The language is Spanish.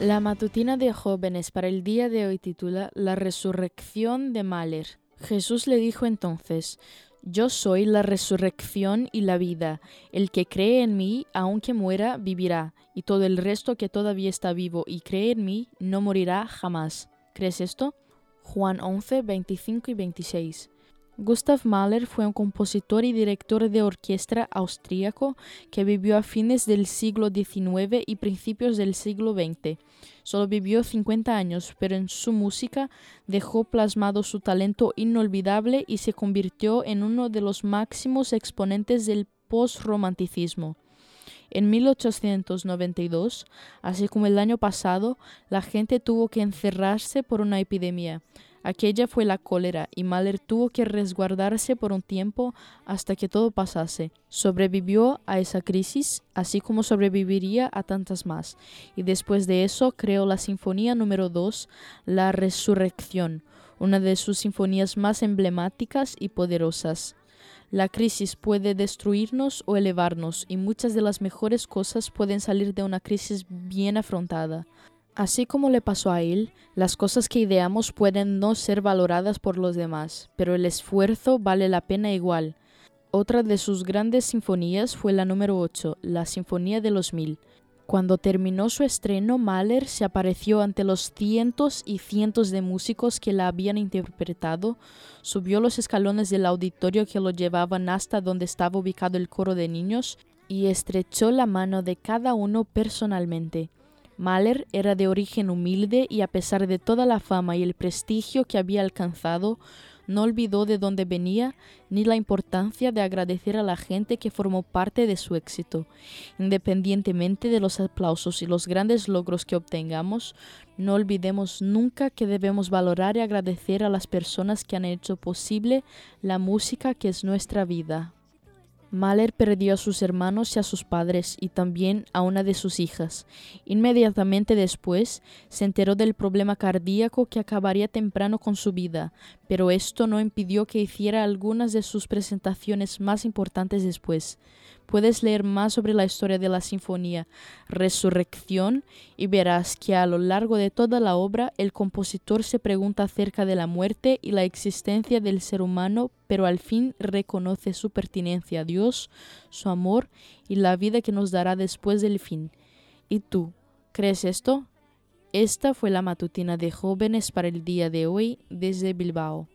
La matutina de jóvenes para el día de hoy titula La resurrección de Mahler. Jesús le dijo entonces, Yo soy la resurrección y la vida. El que cree en mí, aunque muera, vivirá, y todo el resto que todavía está vivo y cree en mí, no morirá jamás. ¿Crees esto? Juan 11, 25 y 26. Gustav Mahler fue un compositor y director de orquesta austríaco que vivió a fines del siglo XIX y principios del siglo XX. Solo vivió 50 años, pero en su música dejó plasmado su talento inolvidable y se convirtió en uno de los máximos exponentes del post-romanticismo. En 1892, así como el año pasado, la gente tuvo que encerrarse por una epidemia. Aquella fue la cólera y Mahler tuvo que resguardarse por un tiempo hasta que todo pasase. Sobrevivió a esa crisis, así como sobreviviría a tantas más, y después de eso creó la Sinfonía número 2, La Resurrección, una de sus sinfonías más emblemáticas y poderosas. La crisis puede destruirnos o elevarnos, y muchas de las mejores cosas pueden salir de una crisis bien afrontada. Así como le pasó a él, las cosas que ideamos pueden no ser valoradas por los demás, pero el esfuerzo vale la pena igual. Otra de sus grandes sinfonías fue la número 8, la Sinfonía de los Mil. Cuando terminó su estreno, Mahler se apareció ante los cientos y cientos de músicos que la habían interpretado, subió los escalones del auditorio que lo llevaban hasta donde estaba ubicado el coro de niños y estrechó la mano de cada uno personalmente. Mahler era de origen humilde y a pesar de toda la fama y el prestigio que había alcanzado, no olvidó de dónde venía ni la importancia de agradecer a la gente que formó parte de su éxito. Independientemente de los aplausos y los grandes logros que obtengamos, no olvidemos nunca que debemos valorar y agradecer a las personas que han hecho posible la música que es nuestra vida. Mahler perdió a sus hermanos y a sus padres y también a una de sus hijas. Inmediatamente después se enteró del problema cardíaco que acabaría temprano con su vida, pero esto no impidió que hiciera algunas de sus presentaciones más importantes después. Puedes leer más sobre la historia de la sinfonía Resurrección y verás que a lo largo de toda la obra el compositor se pregunta acerca de la muerte y la existencia del ser humano, pero al fin reconoce su pertinencia a Dios, su amor y la vida que nos dará después del fin. ¿Y tú? ¿Crees esto? Esta fue la matutina de jóvenes para el día de hoy desde Bilbao.